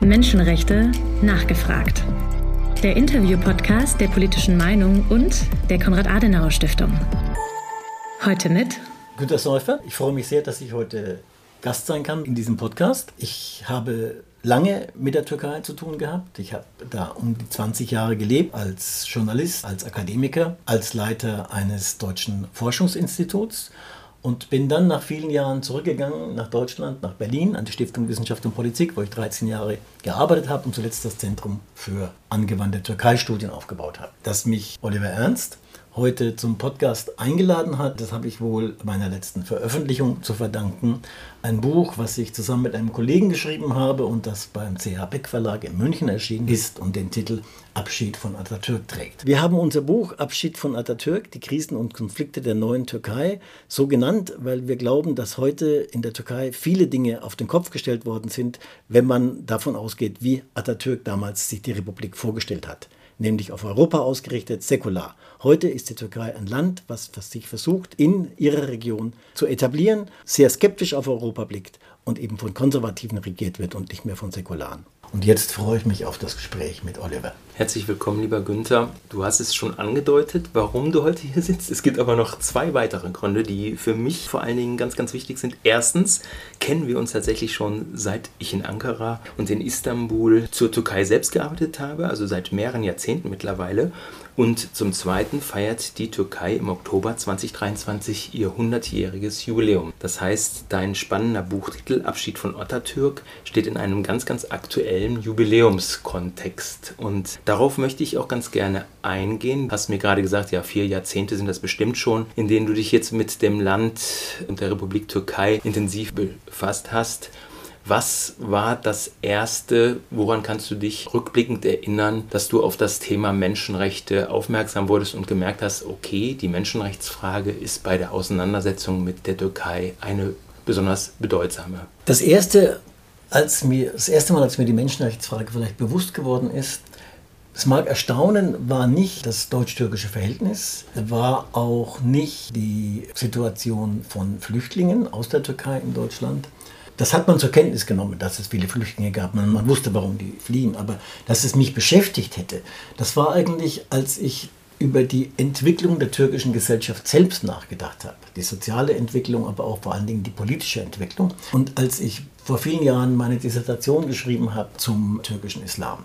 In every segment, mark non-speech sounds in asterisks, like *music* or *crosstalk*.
Menschenrechte nachgefragt. Der Interview-Podcast der politischen Meinung und der Konrad-Adenauer-Stiftung. Heute mit Günter Säufer. Ich freue mich sehr, dass ich heute Gast sein kann in diesem Podcast. Ich habe lange mit der Türkei zu tun gehabt. Ich habe da um die 20 Jahre gelebt als Journalist, als Akademiker, als Leiter eines deutschen Forschungsinstituts und bin dann nach vielen Jahren zurückgegangen nach Deutschland, nach Berlin, an die Stiftung Wissenschaft und Politik, wo ich 13 Jahre gearbeitet habe und zuletzt das Zentrum für angewandte Türkei-Studien aufgebaut habe. Dass mich Oliver Ernst heute zum Podcast eingeladen hat, das habe ich wohl meiner letzten Veröffentlichung zu verdanken. Ein Buch, was ich zusammen mit einem Kollegen geschrieben habe und das beim CH Beck Verlag in München erschienen ist und den Titel Abschied von Atatürk trägt. Wir haben unser Buch Abschied von Atatürk, die Krisen und Konflikte der neuen Türkei, so genannt, weil wir glauben, dass heute in der Türkei viele Dinge auf den Kopf gestellt worden sind, wenn man davon ausgeht, wie Atatürk damals sich die Republik vorgestellt hat nämlich auf Europa ausgerichtet, säkular. Heute ist die Türkei ein Land, was, sich versucht, in ihrer Region zu etablieren, sehr skeptisch auf Europa blickt und eben von Konservativen regiert wird und nicht mehr von Säkularen. Und jetzt freue ich mich auf das Gespräch mit Oliver. Herzlich willkommen, lieber Günther. Du hast es schon angedeutet, warum du heute hier sitzt. Es gibt aber noch zwei weitere Gründe, die für mich vor allen Dingen ganz, ganz wichtig sind. Erstens kennen wir uns tatsächlich schon seit ich in Ankara und in Istanbul zur Türkei selbst gearbeitet habe, also seit mehreren Jahrzehnten mittlerweile. Und zum Zweiten feiert die Türkei im Oktober 2023 ihr 100-jähriges Jubiläum. Das heißt, dein spannender Buchtitel Abschied von Atatürk steht in einem ganz, ganz aktuellen Jubiläumskontext. Und darauf möchte ich auch ganz gerne eingehen. Du hast mir gerade gesagt, ja, vier Jahrzehnte sind das bestimmt schon, in denen du dich jetzt mit dem Land und der Republik Türkei intensiv befasst hast. Was war das Erste, woran kannst du dich rückblickend erinnern, dass du auf das Thema Menschenrechte aufmerksam wurdest und gemerkt hast, okay, die Menschenrechtsfrage ist bei der Auseinandersetzung mit der Türkei eine besonders bedeutsame? Das Erste, als mir, das erste Mal, als mir die Menschenrechtsfrage vielleicht bewusst geworden ist, es mag erstaunen, war nicht das deutsch-türkische Verhältnis, war auch nicht die Situation von Flüchtlingen aus der Türkei in Deutschland, das hat man zur Kenntnis genommen, dass es viele Flüchtlinge gab. Man, man wusste, warum die fliehen. Aber dass es mich beschäftigt hätte, das war eigentlich, als ich über die Entwicklung der türkischen Gesellschaft selbst nachgedacht habe. Die soziale Entwicklung, aber auch vor allen Dingen die politische Entwicklung. Und als ich vor vielen Jahren meine Dissertation geschrieben habe zum türkischen Islam.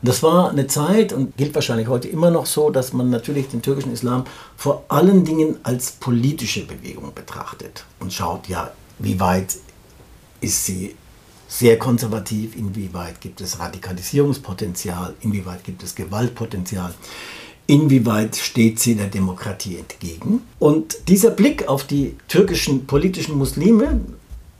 Und das war eine Zeit und gilt wahrscheinlich heute immer noch so, dass man natürlich den türkischen Islam vor allen Dingen als politische Bewegung betrachtet und schaut, ja, wie weit ist sie sehr konservativ, inwieweit gibt es Radikalisierungspotenzial, inwieweit gibt es Gewaltpotenzial, inwieweit steht sie der Demokratie entgegen. Und dieser Blick auf die türkischen politischen Muslime,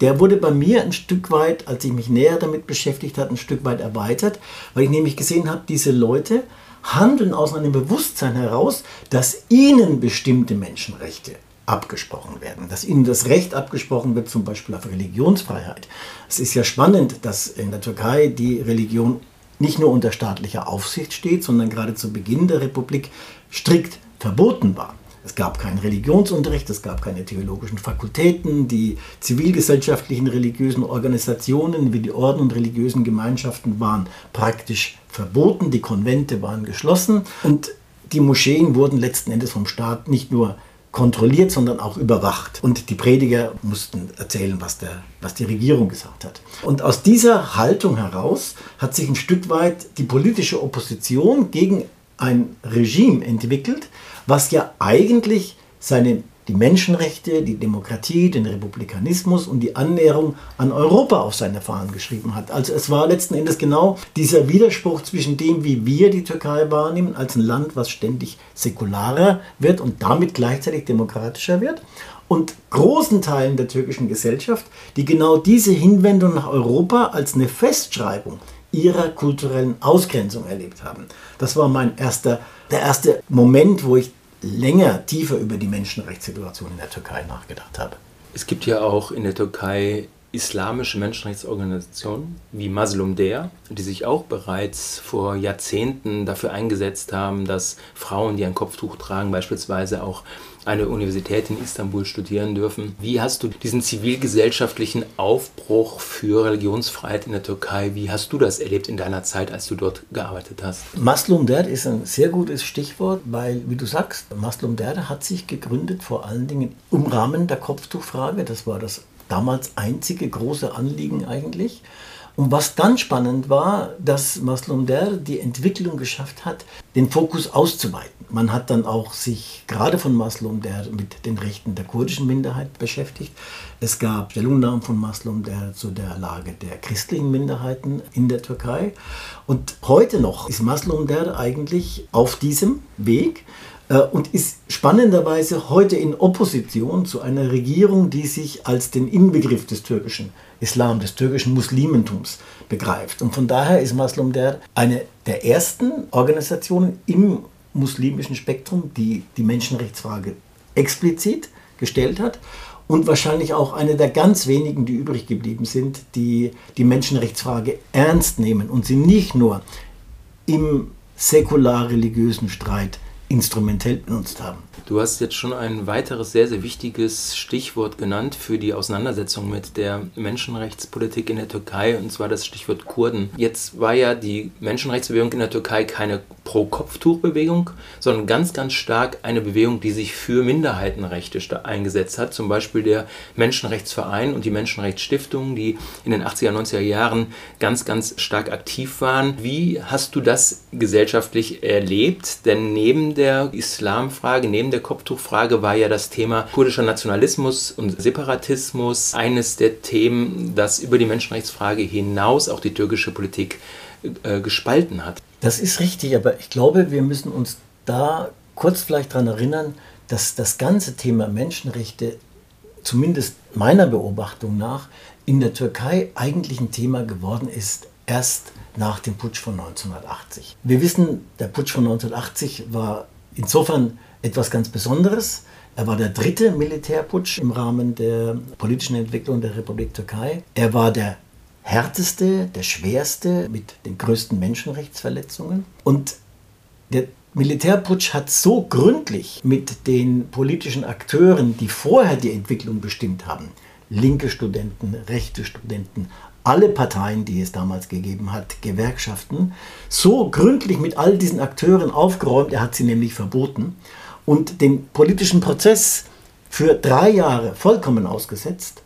der wurde bei mir ein Stück weit, als ich mich näher damit beschäftigt habe, ein Stück weit erweitert, weil ich nämlich gesehen habe, diese Leute handeln aus einem Bewusstsein heraus, dass ihnen bestimmte Menschenrechte abgesprochen werden, dass ihnen das Recht abgesprochen wird, zum Beispiel auf Religionsfreiheit. Es ist ja spannend, dass in der Türkei die Religion nicht nur unter staatlicher Aufsicht steht, sondern gerade zu Beginn der Republik strikt verboten war. Es gab keinen Religionsunterricht, es gab keine theologischen Fakultäten, die zivilgesellschaftlichen religiösen Organisationen wie die Orden und religiösen Gemeinschaften waren praktisch verboten, die Konvente waren geschlossen und die Moscheen wurden letzten Endes vom Staat nicht nur kontrolliert, sondern auch überwacht. Und die Prediger mussten erzählen, was, der, was die Regierung gesagt hat. Und aus dieser Haltung heraus hat sich ein Stück weit die politische Opposition gegen ein Regime entwickelt, was ja eigentlich seine die Menschenrechte, die Demokratie, den Republikanismus und die Annäherung an Europa auf seine Fahnen geschrieben hat. Also es war letzten Endes genau dieser Widerspruch zwischen dem, wie wir die Türkei wahrnehmen, als ein Land, was ständig säkularer wird und damit gleichzeitig demokratischer wird, und großen Teilen der türkischen Gesellschaft, die genau diese Hinwendung nach Europa als eine Festschreibung ihrer kulturellen Ausgrenzung erlebt haben. Das war mein erster, der erste Moment, wo ich länger, tiefer über die Menschenrechtssituation in der Türkei nachgedacht habe. Es gibt ja auch in der Türkei islamische Menschenrechtsorganisationen wie Maslum Der, die sich auch bereits vor Jahrzehnten dafür eingesetzt haben, dass Frauen, die ein Kopftuch tragen, beispielsweise auch eine Universität in Istanbul studieren dürfen. Wie hast du diesen zivilgesellschaftlichen Aufbruch für Religionsfreiheit in der Türkei, wie hast du das erlebt in deiner Zeit, als du dort gearbeitet hast? Maslum Derd ist ein sehr gutes Stichwort, weil, wie du sagst, Maslum Derd hat sich gegründet vor allen Dingen im Rahmen der Kopftuchfrage. Das war das damals einzige große Anliegen eigentlich. Und was dann spannend war, dass Maslum Der die Entwicklung geschafft hat, den Fokus auszuweiten. Man hat dann auch sich gerade von Maslum Der mit den Rechten der kurdischen Minderheit beschäftigt. Es gab Stellungnahmen von Maslum Der zu der Lage der christlichen Minderheiten in der Türkei. Und heute noch ist Maslum Der eigentlich auf diesem Weg äh, und ist spannenderweise heute in Opposition zu einer Regierung, die sich als den Inbegriff des türkischen Islam, des türkischen Muslimentums begreift. Und von daher ist Maslum der eine der ersten Organisationen im muslimischen Spektrum, die die Menschenrechtsfrage explizit gestellt hat und wahrscheinlich auch eine der ganz wenigen, die übrig geblieben sind, die die Menschenrechtsfrage ernst nehmen und sie nicht nur im säkular-religiösen Streit instrumentell benutzt haben. Du hast jetzt schon ein weiteres sehr, sehr wichtiges Stichwort genannt für die Auseinandersetzung mit der Menschenrechtspolitik in der Türkei, und zwar das Stichwort Kurden. Jetzt war ja die Menschenrechtsbewegung in der Türkei keine Pro-Kopftuch-Bewegung, sondern ganz, ganz stark eine Bewegung, die sich für Minderheitenrechte eingesetzt hat. Zum Beispiel der Menschenrechtsverein und die Menschenrechtsstiftung, die in den 80er, 90er Jahren ganz, ganz stark aktiv waren. Wie hast du das gesellschaftlich erlebt? Denn neben der Islamfrage, neben der Kopftuchfrage war ja das Thema kurdischer Nationalismus und Separatismus eines der Themen, das über die Menschenrechtsfrage hinaus auch die türkische Politik äh, gespalten hat. Das ist richtig, aber ich glaube, wir müssen uns da kurz vielleicht daran erinnern, dass das ganze Thema Menschenrechte, zumindest meiner Beobachtung nach, in der Türkei eigentlich ein Thema geworden ist, erst nach dem Putsch von 1980. Wir wissen, der Putsch von 1980 war insofern etwas ganz Besonderes. Er war der dritte Militärputsch im Rahmen der politischen Entwicklung der Republik Türkei. Er war der härteste, der schwerste mit den größten Menschenrechtsverletzungen. Und der Militärputsch hat so gründlich mit den politischen Akteuren, die vorher die Entwicklung bestimmt haben, linke Studenten, rechte Studenten, alle Parteien, die es damals gegeben hat, Gewerkschaften, so gründlich mit all diesen Akteuren aufgeräumt, er hat sie nämlich verboten und den politischen Prozess für drei Jahre vollkommen ausgesetzt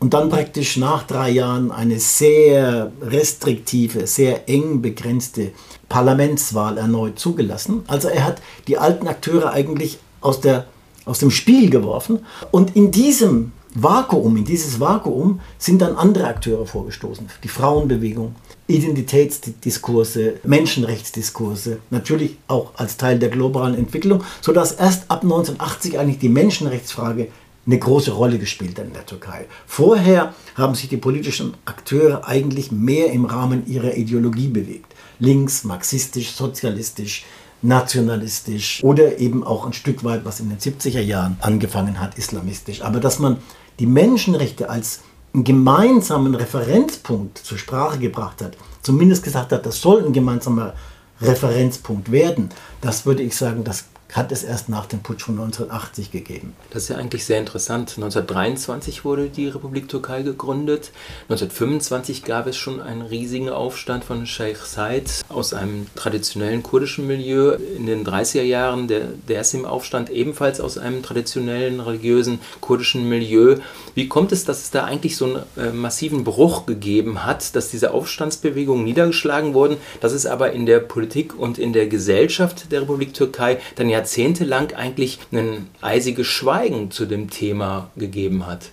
und dann praktisch nach drei Jahren eine sehr restriktive, sehr eng begrenzte Parlamentswahl erneut zugelassen. Also er hat die alten Akteure eigentlich aus, der, aus dem Spiel geworfen und in diesem Vakuum, in dieses Vakuum sind dann andere Akteure vorgestoßen. Die Frauenbewegung, Identitätsdiskurse, Menschenrechtsdiskurse, natürlich auch als Teil der globalen Entwicklung, sodass erst ab 1980 eigentlich die Menschenrechtsfrage eine große Rolle gespielt hat in der Türkei. Vorher haben sich die politischen Akteure eigentlich mehr im Rahmen ihrer Ideologie bewegt. Links, marxistisch, sozialistisch, nationalistisch oder eben auch ein Stück weit, was in den 70er Jahren angefangen hat, islamistisch. Aber dass man die Menschenrechte als einen gemeinsamen Referenzpunkt zur Sprache gebracht hat, zumindest gesagt hat, das soll ein gemeinsamer Referenzpunkt werden, das würde ich sagen, das hat es erst nach dem Putsch von 1980 gegeben. Das ist ja eigentlich sehr interessant. 1923 wurde die Republik Türkei gegründet. 1925 gab es schon einen riesigen Aufstand von Sheikh Said aus einem traditionellen kurdischen Milieu. In den 30er Jahren der Dersim-Aufstand ebenfalls aus einem traditionellen religiösen kurdischen Milieu. Wie kommt es, dass es da eigentlich so einen äh, massiven Bruch gegeben hat, dass diese Aufstandsbewegungen niedergeschlagen wurden, dass es aber in der Politik und in der Gesellschaft der Republik Türkei dann ja jahrzehntelang eigentlich ein eisiges Schweigen zu dem Thema gegeben hat.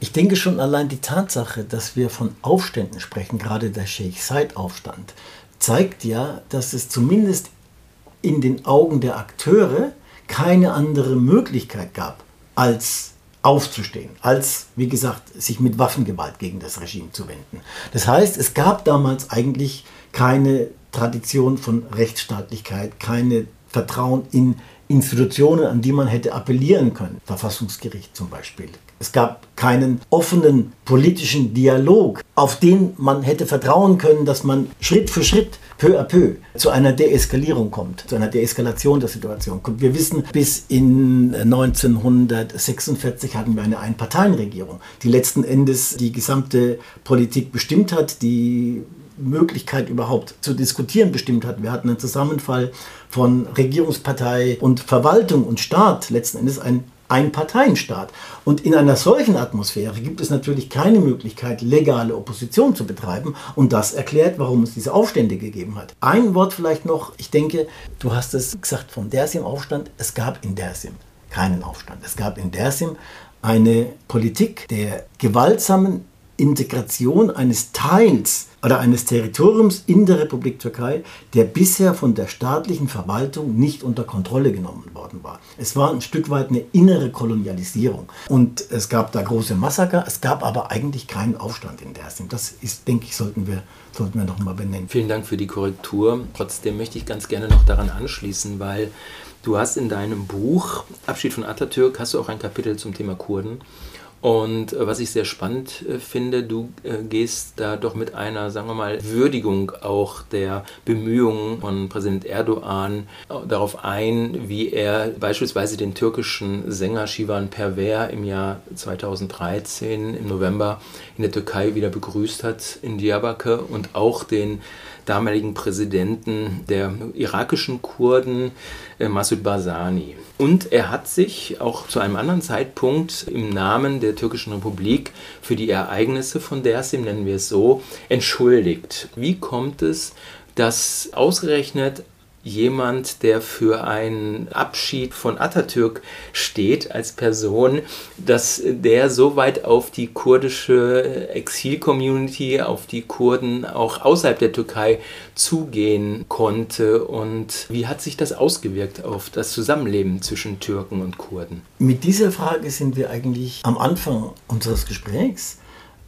Ich denke schon allein die Tatsache, dass wir von Aufständen sprechen, gerade der Sheikh Said-Aufstand, zeigt ja, dass es zumindest in den Augen der Akteure keine andere Möglichkeit gab, als aufzustehen, als, wie gesagt, sich mit Waffengewalt gegen das Regime zu wenden. Das heißt, es gab damals eigentlich keine Tradition von Rechtsstaatlichkeit, keine Vertrauen in Institutionen, an die man hätte appellieren können. Verfassungsgericht zum Beispiel. Es gab keinen offenen politischen Dialog, auf den man hätte vertrauen können, dass man Schritt für Schritt, peu à peu, zu einer Deeskalierung kommt, zu einer Deeskalation der Situation kommt. Wir wissen, bis in 1946 hatten wir eine Einparteienregierung, die letzten Endes die gesamte Politik bestimmt hat, die Möglichkeit überhaupt zu diskutieren bestimmt hat. Wir hatten einen Zusammenfall von Regierungspartei und Verwaltung und Staat, letzten Endes ein Einparteienstaat. Und in einer solchen Atmosphäre gibt es natürlich keine Möglichkeit, legale Opposition zu betreiben. Und das erklärt, warum es diese Aufstände gegeben hat. Ein Wort vielleicht noch. Ich denke, du hast es gesagt vom Dersim-Aufstand. Es gab in Dersim keinen Aufstand. Es gab in Dersim eine Politik der gewaltsamen Integration eines Teils oder eines Territoriums in der Republik Türkei, der bisher von der staatlichen Verwaltung nicht unter Kontrolle genommen worden war. Es war ein Stück weit eine innere Kolonialisierung und es gab da große Massaker, es gab aber eigentlich keinen Aufstand in Dersim. Das ist, denke ich, sollten wir, sollten wir noch mal benennen. Vielen Dank für die Korrektur. Trotzdem möchte ich ganz gerne noch daran anschließen, weil du hast in deinem Buch Abschied von Atatürk hast du auch ein Kapitel zum Thema Kurden. Und äh, was ich sehr spannend äh, finde, du äh, gehst da doch mit einer, sagen wir mal, Würdigung auch der Bemühungen von Präsident Erdogan darauf ein, wie er beispielsweise den türkischen Sänger Shivan Perver im Jahr 2013 im November in der Türkei wieder begrüßt hat in Diyarbakir und auch den damaligen Präsidenten der irakischen Kurden, äh, Massoud Barzani. Und er hat sich auch zu einem anderen Zeitpunkt im Namen der türkischen Republik für die Ereignisse von Dersim, nennen wir es so, entschuldigt. Wie kommt es, dass ausgerechnet jemand, der für einen Abschied von Atatürk steht als Person, dass der so weit auf die kurdische Exil-Community, auf die Kurden auch außerhalb der Türkei zugehen konnte und wie hat sich das ausgewirkt auf das Zusammenleben zwischen Türken und Kurden? Mit dieser Frage sind wir eigentlich am Anfang unseres Gesprächs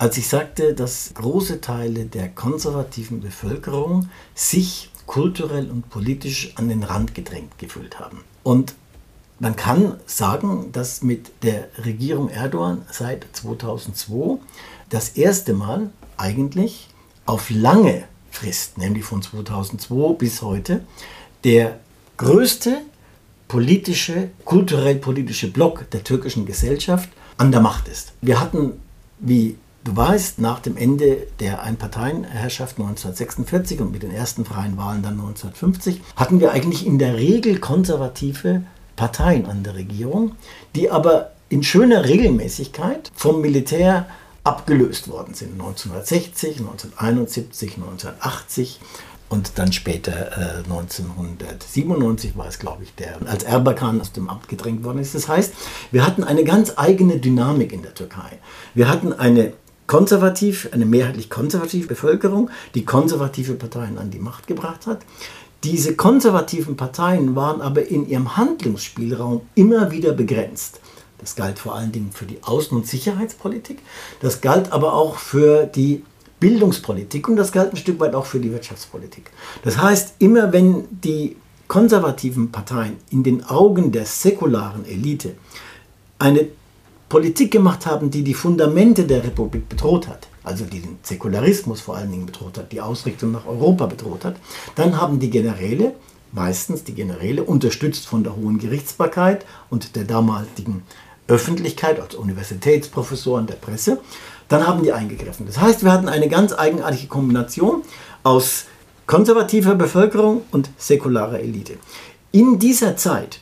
als ich sagte, dass große Teile der konservativen Bevölkerung sich kulturell und politisch an den Rand gedrängt gefühlt haben. Und man kann sagen, dass mit der Regierung Erdogan seit 2002 das erste Mal eigentlich auf lange Frist, nämlich von 2002 bis heute, der größte politische, kulturell-politische Block der türkischen Gesellschaft an der Macht ist. Wir hatten, wie Du weißt, nach dem Ende der Einparteienherrschaft 1946 und mit den ersten freien Wahlen dann 1950 hatten wir eigentlich in der Regel konservative Parteien an der Regierung, die aber in schöner Regelmäßigkeit vom Militär abgelöst worden sind. 1960, 1971, 1980 und dann später äh, 1997 war es, glaube ich, der als Erbakan aus dem Amt gedrängt worden ist. Das heißt, wir hatten eine ganz eigene Dynamik in der Türkei. Wir hatten eine konservativ, eine mehrheitlich konservative Bevölkerung, die konservative Parteien an die Macht gebracht hat. Diese konservativen Parteien waren aber in ihrem Handlungsspielraum immer wieder begrenzt. Das galt vor allen Dingen für die Außen- und Sicherheitspolitik, das galt aber auch für die Bildungspolitik und das galt ein Stück weit auch für die Wirtschaftspolitik. Das heißt, immer wenn die konservativen Parteien in den Augen der säkularen Elite eine Politik gemacht haben, die die Fundamente der Republik bedroht hat, also die den Säkularismus vor allen Dingen bedroht hat, die Ausrichtung nach Europa bedroht hat, dann haben die Generäle, meistens die Generäle, unterstützt von der hohen Gerichtsbarkeit und der damaligen Öffentlichkeit, als Universitätsprofessoren der Presse, dann haben die eingegriffen. Das heißt, wir hatten eine ganz eigenartige Kombination aus konservativer Bevölkerung und säkularer Elite. In dieser Zeit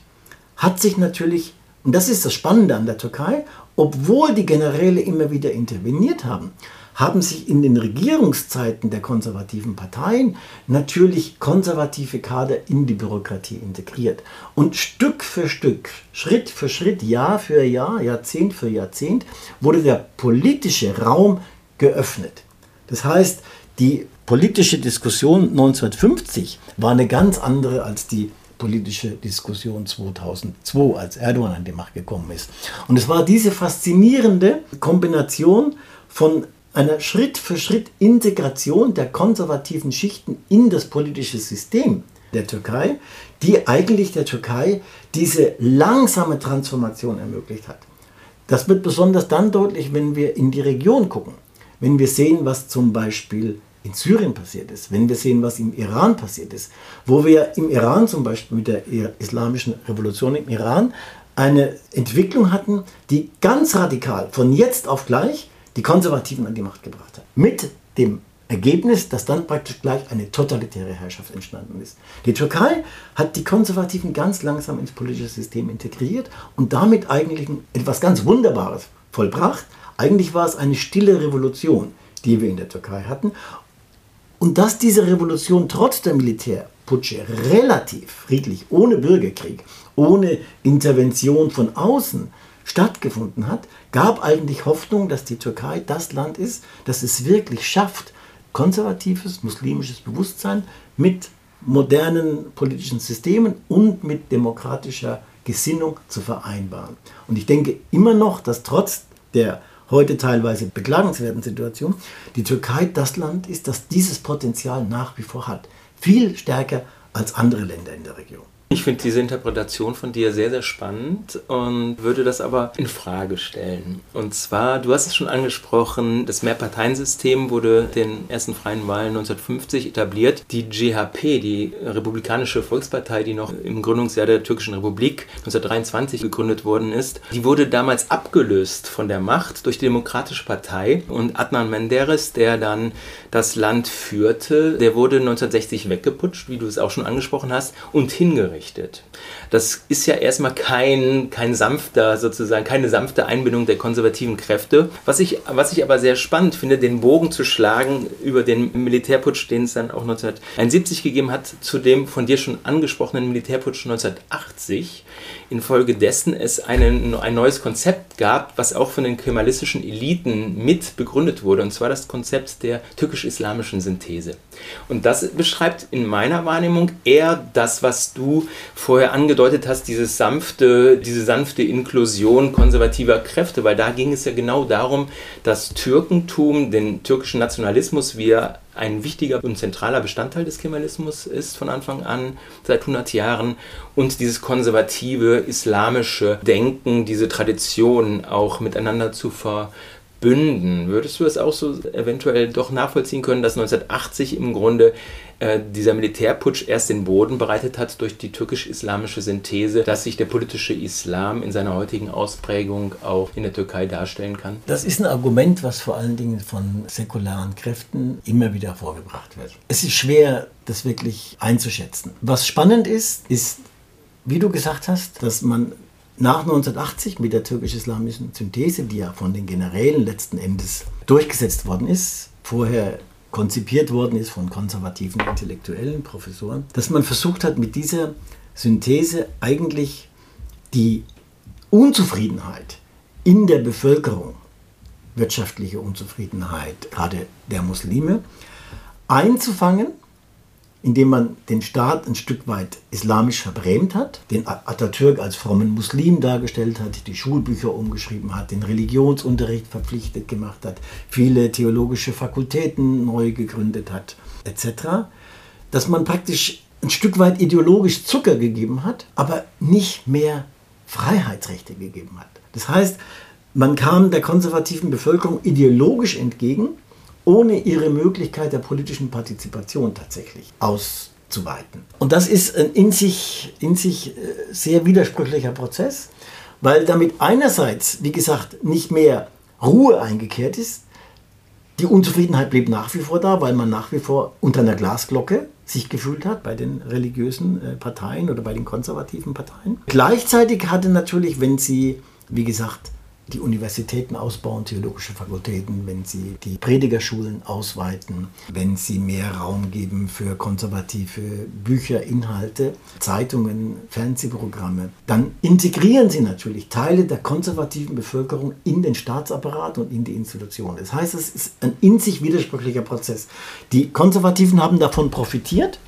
hat sich natürlich und das ist das Spannende an der Türkei, obwohl die Generäle immer wieder interveniert haben, haben sich in den Regierungszeiten der konservativen Parteien natürlich konservative Kader in die Bürokratie integriert. Und Stück für Stück, Schritt für Schritt, Jahr für Jahr, Jahrzehnt für Jahrzehnt wurde der politische Raum geöffnet. Das heißt, die politische Diskussion 1950 war eine ganz andere als die politische Diskussion 2002, als Erdogan an die Macht gekommen ist. Und es war diese faszinierende Kombination von einer Schritt für Schritt Integration der konservativen Schichten in das politische System der Türkei, die eigentlich der Türkei diese langsame Transformation ermöglicht hat. Das wird besonders dann deutlich, wenn wir in die Region gucken. Wenn wir sehen, was zum Beispiel in Syrien passiert ist, wenn wir sehen, was im Iran passiert ist, wo wir im Iran zum Beispiel mit der islamischen Revolution im Iran eine Entwicklung hatten, die ganz radikal von jetzt auf gleich die Konservativen an die Macht gebracht hat. Mit dem Ergebnis, dass dann praktisch gleich eine totalitäre Herrschaft entstanden ist. Die Türkei hat die Konservativen ganz langsam ins politische System integriert und damit eigentlich etwas ganz Wunderbares vollbracht. Eigentlich war es eine stille Revolution, die wir in der Türkei hatten. Und dass diese Revolution trotz der Militärputsche relativ friedlich, ohne Bürgerkrieg, ohne Intervention von außen stattgefunden hat, gab eigentlich Hoffnung, dass die Türkei das Land ist, das es wirklich schafft, konservatives muslimisches Bewusstsein mit modernen politischen Systemen und mit demokratischer Gesinnung zu vereinbaren. Und ich denke immer noch, dass trotz der heute teilweise beklagenswerten Situation die Türkei das Land ist, das dieses Potenzial nach wie vor hat. Viel stärker als andere Länder in der Region. Ich finde diese Interpretation von dir sehr, sehr spannend und würde das aber in Frage stellen. Und zwar, du hast es schon angesprochen, das Mehrparteiensystem wurde den ersten freien Wahlen 1950 etabliert. Die GHP, die Republikanische Volkspartei, die noch im Gründungsjahr der Türkischen Republik 1923 gegründet worden ist, die wurde damals abgelöst von der Macht durch die Demokratische Partei und Adnan Menderes, der dann das Land führte, der wurde 1960 weggeputscht, wie du es auch schon angesprochen hast, und hingerichtet errichtet. Das ist ja erstmal kein, kein sanfter, sozusagen, keine sanfte Einbindung der konservativen Kräfte. Was ich, was ich aber sehr spannend finde, den Bogen zu schlagen über den Militärputsch, den es dann auch 1971 gegeben hat, zu dem von dir schon angesprochenen Militärputsch 1980, infolgedessen es einen, ein neues Konzept gab, was auch von den kemalistischen Eliten mit begründet wurde, und zwar das Konzept der türkisch-islamischen Synthese. Und das beschreibt in meiner Wahrnehmung eher das, was du vorher angedeutet hast, diese sanfte, diese sanfte Inklusion konservativer Kräfte, weil da ging es ja genau darum, dass Türkentum, den türkischen Nationalismus, wie er ein wichtiger und zentraler Bestandteil des Kemalismus ist von Anfang an, seit 100 Jahren, und dieses konservative islamische Denken, diese Tradition auch miteinander zu ver bünden. Würdest du es auch so eventuell doch nachvollziehen können, dass 1980 im Grunde äh, dieser Militärputsch erst den Boden bereitet hat durch die türkisch-islamische Synthese, dass sich der politische Islam in seiner heutigen Ausprägung auch in der Türkei darstellen kann? Das ist ein Argument, was vor allen Dingen von säkularen Kräften immer wieder vorgebracht wird. Es ist schwer, das wirklich einzuschätzen. Was spannend ist, ist, wie du gesagt hast, dass man nach 1980 mit der türkisch-islamischen Synthese, die ja von den Generälen letzten Endes durchgesetzt worden ist, vorher konzipiert worden ist von konservativen Intellektuellen, Professoren, dass man versucht hat, mit dieser Synthese eigentlich die Unzufriedenheit in der Bevölkerung, wirtschaftliche Unzufriedenheit, gerade der Muslime, einzufangen indem man den Staat ein Stück weit islamisch verbrämt hat, den Atatürk als frommen Muslim dargestellt hat, die Schulbücher umgeschrieben hat, den Religionsunterricht verpflichtet gemacht hat, viele theologische Fakultäten neu gegründet hat, etc. Dass man praktisch ein Stück weit ideologisch Zucker gegeben hat, aber nicht mehr Freiheitsrechte gegeben hat. Das heißt, man kam der konservativen Bevölkerung ideologisch entgegen, ohne ihre Möglichkeit der politischen Partizipation tatsächlich auszuweiten. Und das ist ein in sich, in sich äh, sehr widersprüchlicher Prozess, weil damit einerseits, wie gesagt, nicht mehr Ruhe eingekehrt ist, die Unzufriedenheit blieb nach wie vor da, weil man nach wie vor unter einer Glasglocke sich gefühlt hat bei den religiösen äh, Parteien oder bei den konservativen Parteien. Gleichzeitig hatte natürlich, wenn sie, wie gesagt, die Universitäten ausbauen, theologische Fakultäten, wenn sie die Predigerschulen ausweiten, wenn sie mehr Raum geben für konservative Bücher, Inhalte, Zeitungen, Fernsehprogramme, dann integrieren sie natürlich Teile der konservativen Bevölkerung in den Staatsapparat und in die Institutionen. Das heißt, es ist ein in sich widersprüchlicher Prozess. Die Konservativen haben davon profitiert,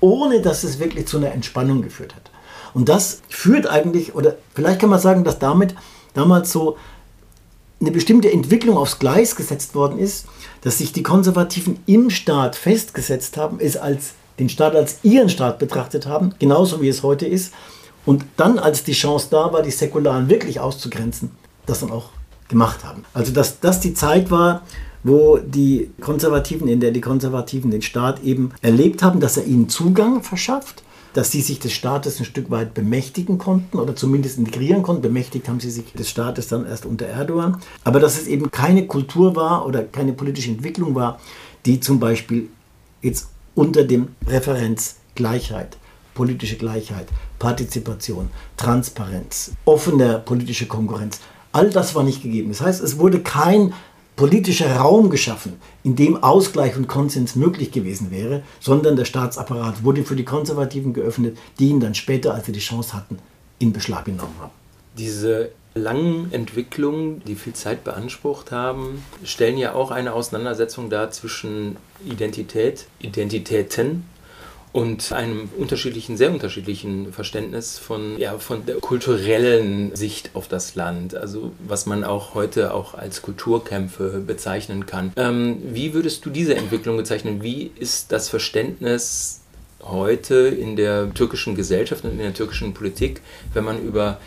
ohne dass es wirklich zu einer Entspannung geführt hat. Und das führt eigentlich, oder vielleicht kann man sagen, dass damit damals so eine bestimmte Entwicklung aufs Gleis gesetzt worden ist, dass sich die Konservativen im Staat festgesetzt haben, es als den Staat als ihren Staat betrachtet haben, genauso wie es heute ist. Und dann, als die Chance da war, die Säkularen wirklich auszugrenzen, das dann auch gemacht haben. Also dass das die Zeit war, wo die Konservativen, in der die Konservativen den Staat eben erlebt haben, dass er ihnen Zugang verschafft, dass sie sich des Staates ein Stück weit bemächtigen konnten oder zumindest integrieren konnten. Bemächtigt haben sie sich des Staates dann erst unter Erdogan. Aber dass es eben keine Kultur war oder keine politische Entwicklung war, die zum Beispiel jetzt unter dem Referenz Gleichheit, politische Gleichheit, Partizipation, Transparenz, offene politische Konkurrenz, all das war nicht gegeben. Das heißt, es wurde kein politischer Raum geschaffen, in dem Ausgleich und Konsens möglich gewesen wäre, sondern der Staatsapparat wurde für die Konservativen geöffnet, die ihn dann später, als sie die Chance hatten, in Beschlag genommen haben. Diese langen Entwicklungen, die viel Zeit beansprucht haben, stellen ja auch eine Auseinandersetzung dar zwischen Identität, Identitäten und einem unterschiedlichen, sehr unterschiedlichen Verständnis von, ja, von der kulturellen Sicht auf das Land, also was man auch heute auch als Kulturkämpfe bezeichnen kann. Ähm, wie würdest du diese Entwicklung bezeichnen? Wie ist das Verständnis heute in der türkischen Gesellschaft und in der türkischen Politik, wenn man über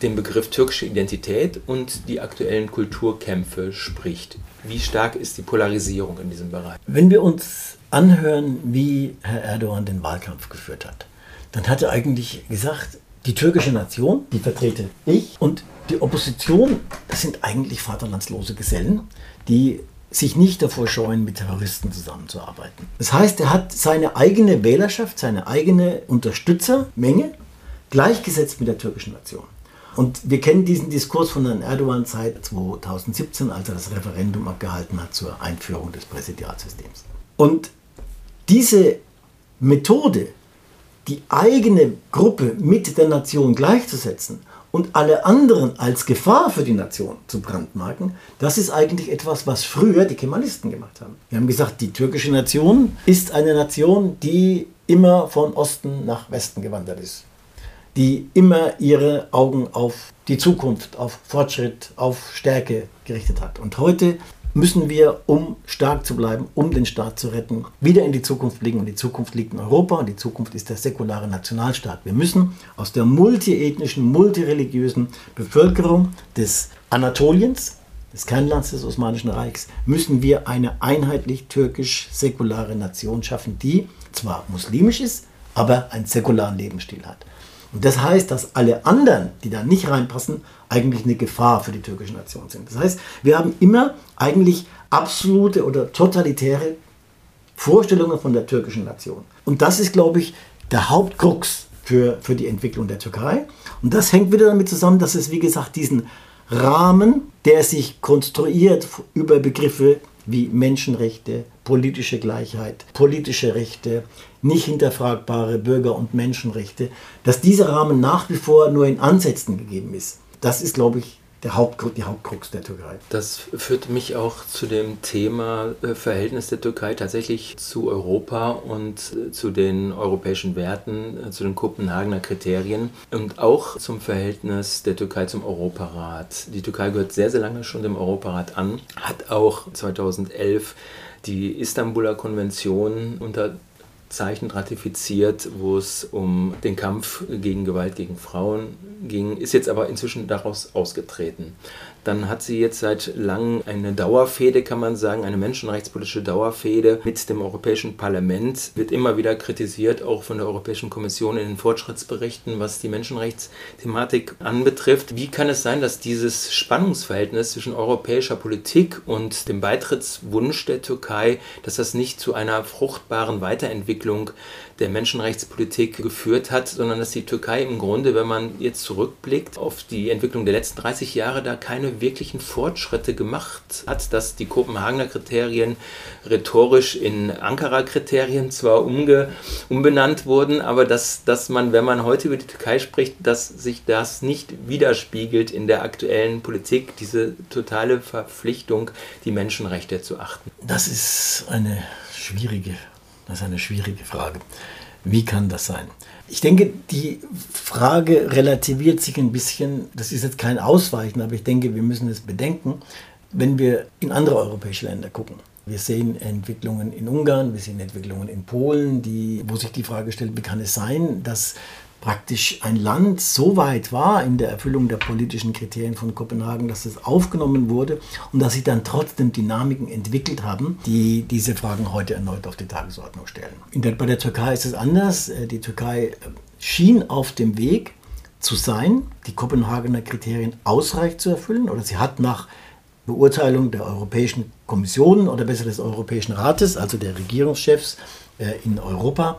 den Begriff türkische Identität und die aktuellen Kulturkämpfe spricht? Wie stark ist die Polarisierung in diesem Bereich? Wenn wir uns anhören, wie Herr Erdogan den Wahlkampf geführt hat, dann hat er eigentlich gesagt, die türkische Nation, die vertrete ich und die Opposition, das sind eigentlich vaterlandslose Gesellen, die sich nicht davor scheuen, mit Terroristen zusammenzuarbeiten. Das heißt, er hat seine eigene Wählerschaft, seine eigene Unterstützermenge gleichgesetzt mit der türkischen Nation. Und wir kennen diesen Diskurs von Herrn Erdogan seit 2017, als er das Referendum abgehalten hat zur Einführung des Präsidialsystems. Und diese Methode, die eigene Gruppe mit der Nation gleichzusetzen und alle anderen als Gefahr für die Nation zu brandmarken, das ist eigentlich etwas, was früher die Kemalisten gemacht haben. Wir haben gesagt, die türkische Nation ist eine Nation, die immer von Osten nach Westen gewandert ist, die immer ihre Augen auf die Zukunft, auf Fortschritt, auf Stärke gerichtet hat. Und heute müssen wir, um stark zu bleiben, um den Staat zu retten, wieder in die Zukunft blicken. Und die Zukunft liegt in Europa und die Zukunft ist der säkulare Nationalstaat. Wir müssen aus der multiethnischen, multireligiösen Bevölkerung des Anatoliens, des Kernlands des Osmanischen Reichs, müssen wir eine einheitlich türkisch-säkulare Nation schaffen, die zwar muslimisch ist, aber einen säkularen Lebensstil hat. Und das heißt, dass alle anderen, die da nicht reinpassen, eigentlich eine Gefahr für die türkische Nation sind. Das heißt, wir haben immer eigentlich absolute oder totalitäre Vorstellungen von der türkischen Nation. Und das ist, glaube ich, der Hauptkrux für, für die Entwicklung der Türkei. Und das hängt wieder damit zusammen, dass es, wie gesagt, diesen Rahmen, der sich konstruiert über Begriffe wie Menschenrechte, politische Gleichheit, politische Rechte, nicht hinterfragbare Bürger- und Menschenrechte, dass dieser Rahmen nach wie vor nur in Ansätzen gegeben ist. Das ist, glaube ich, der Haupt, die Hauptkrux der Türkei. Das führt mich auch zu dem Thema äh, Verhältnis der Türkei tatsächlich zu Europa und äh, zu den europäischen Werten, äh, zu den Kopenhagener Kriterien und auch zum Verhältnis der Türkei zum Europarat. Die Türkei gehört sehr, sehr lange schon dem Europarat an, hat auch 2011 die Istanbuler Konvention unter unterzeichnet, ratifiziert, wo es um den Kampf gegen Gewalt gegen Frauen ging, ist jetzt aber inzwischen daraus ausgetreten. Dann hat sie jetzt seit langem eine Dauerfehde, kann man sagen, eine menschenrechtspolitische Dauerfehde mit dem Europäischen Parlament. Wird immer wieder kritisiert, auch von der Europäischen Kommission in den Fortschrittsberichten, was die Menschenrechtsthematik anbetrifft. Wie kann es sein, dass dieses Spannungsverhältnis zwischen europäischer Politik und dem Beitrittswunsch der Türkei, dass das nicht zu einer fruchtbaren Weiterentwicklung der Menschenrechtspolitik geführt hat, sondern dass die Türkei im Grunde, wenn man jetzt zurückblickt auf die Entwicklung der letzten 30 Jahre, da keine wirklichen Fortschritte gemacht hat, dass die Kopenhagener Kriterien rhetorisch in Ankara-Kriterien zwar umge umbenannt wurden, aber dass, dass man, wenn man heute über die Türkei spricht, dass sich das nicht widerspiegelt in der aktuellen Politik, diese totale Verpflichtung, die Menschenrechte zu achten. Das ist eine schwierige das ist eine schwierige Frage. Wie kann das sein? Ich denke, die Frage relativiert sich ein bisschen. Das ist jetzt kein Ausweichen, aber ich denke, wir müssen es bedenken, wenn wir in andere europäische Länder gucken. Wir sehen Entwicklungen in Ungarn, wir sehen Entwicklungen in Polen, die, wo sich die Frage stellt, wie kann es sein, dass praktisch ein Land so weit war in der Erfüllung der politischen Kriterien von Kopenhagen, dass es aufgenommen wurde und dass sich dann trotzdem Dynamiken entwickelt haben, die diese Fragen heute erneut auf die Tagesordnung stellen. Der, bei der Türkei ist es anders. Äh, die Türkei äh, schien auf dem Weg zu sein, die Kopenhagener Kriterien ausreichend zu erfüllen oder sie hat nach Beurteilung der Europäischen Kommission oder besser des Europäischen Rates, also der Regierungschefs äh, in Europa,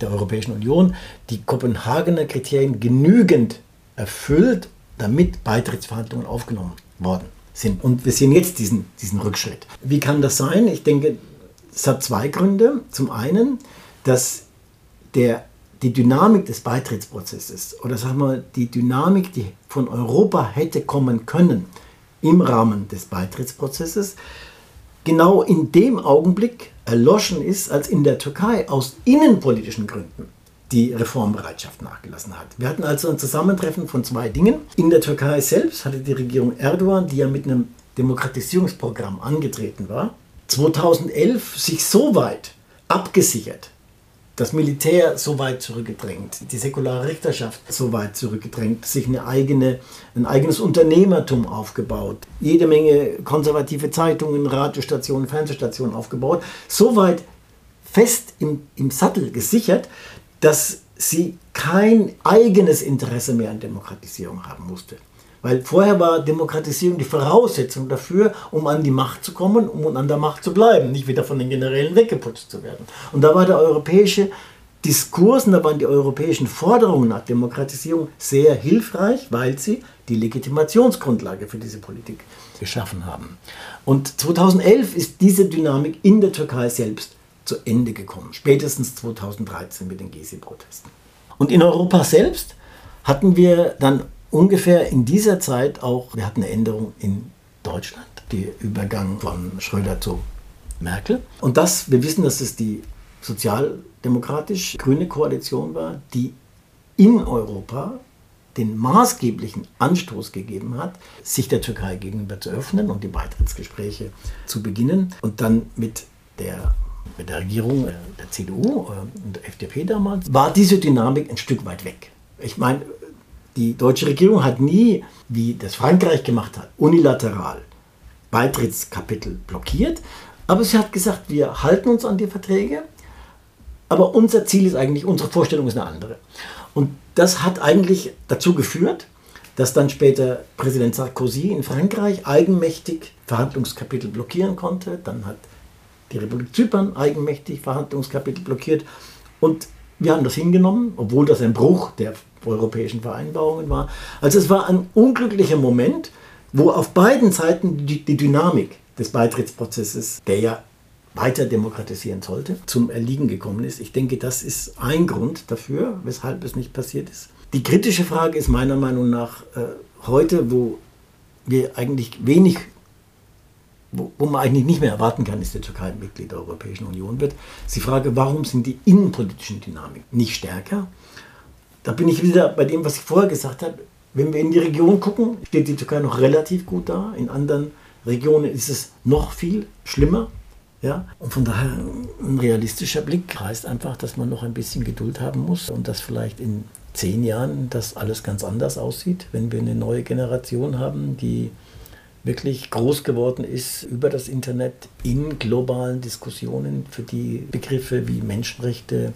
der Europäischen Union die Kopenhagener Kriterien genügend erfüllt, damit Beitrittsverhandlungen aufgenommen worden sind. Und wir sehen jetzt diesen, diesen Rückschritt. Wie kann das sein? Ich denke, es hat zwei Gründe. Zum einen, dass der, die Dynamik des Beitrittsprozesses oder sagen wir die Dynamik, die von Europa hätte kommen können im Rahmen des Beitrittsprozesses, genau in dem Augenblick erloschen ist, als in der Türkei aus innenpolitischen Gründen die Reformbereitschaft nachgelassen hat. Wir hatten also ein Zusammentreffen von zwei Dingen. In der Türkei selbst hatte die Regierung Erdogan, die ja mit einem Demokratisierungsprogramm angetreten war, 2011 sich so weit abgesichert, das Militär so weit zurückgedrängt, die säkulare Richterschaft so weit zurückgedrängt, sich eine eigene, ein eigenes Unternehmertum aufgebaut, jede Menge konservative Zeitungen, Radiostationen, Fernsehstationen aufgebaut, so weit fest im, im Sattel gesichert, dass sie kein eigenes Interesse mehr an Demokratisierung haben musste. Weil vorher war Demokratisierung die Voraussetzung dafür, um an die Macht zu kommen, um an der Macht zu bleiben, nicht wieder von den Generälen weggeputzt zu werden. Und da war der europäische Diskurs und da waren die europäischen Forderungen nach Demokratisierung sehr hilfreich, weil sie die Legitimationsgrundlage für diese Politik geschaffen haben. Und 2011 ist diese Dynamik in der Türkei selbst zu Ende gekommen, spätestens 2013 mit den Gezi-Protesten. Und in Europa selbst hatten wir dann ungefähr in dieser Zeit auch, wir hatten eine Änderung in Deutschland, der Übergang von Schröder zu Merkel. Und das, wir wissen, dass es die sozialdemokratisch-grüne Koalition war, die in Europa den maßgeblichen Anstoß gegeben hat, sich der Türkei gegenüber zu öffnen und die Beitrittsgespräche zu beginnen und dann mit der, mit der Regierung äh, der CDU äh, und der FDP damals, war diese Dynamik ein Stück weit weg. Ich meine, die deutsche Regierung hat nie, wie das Frankreich gemacht hat, unilateral Beitrittskapitel blockiert, aber sie hat gesagt, wir halten uns an die Verträge, aber unser Ziel ist eigentlich, unsere Vorstellung ist eine andere. Und das hat eigentlich dazu geführt, dass dann später Präsident Sarkozy in Frankreich eigenmächtig Verhandlungskapitel blockieren konnte. Dann hat die Republik Zypern eigenmächtig Verhandlungskapitel blockiert. Und wir haben das hingenommen, obwohl das ein Bruch der europäischen Vereinbarungen war. Also es war ein unglücklicher Moment, wo auf beiden Seiten die, die Dynamik des Beitrittsprozesses, der ja weiter demokratisieren sollte, zum Erliegen gekommen ist. Ich denke, das ist ein Grund dafür, weshalb es nicht passiert ist. Die kritische Frage ist meiner Meinung nach äh, heute, wo wir eigentlich wenig, wo, wo, man eigentlich nicht mehr erwarten kann, dass die Türkei Mitglied der Europäischen Union wird, ist die Frage, warum sind die innenpolitischen Dynamiken nicht stärker? Da bin ich wieder bei dem, was ich vorher gesagt habe. Wenn wir in die Region gucken, steht die Türkei noch relativ gut da. In anderen Regionen ist es noch viel schlimmer. Ja? Und von daher ein realistischer Blick heißt einfach, dass man noch ein bisschen Geduld haben muss und dass vielleicht in zehn Jahren das alles ganz anders aussieht, wenn wir eine neue Generation haben, die wirklich groß geworden ist über das Internet in globalen Diskussionen für die Begriffe wie Menschenrechte,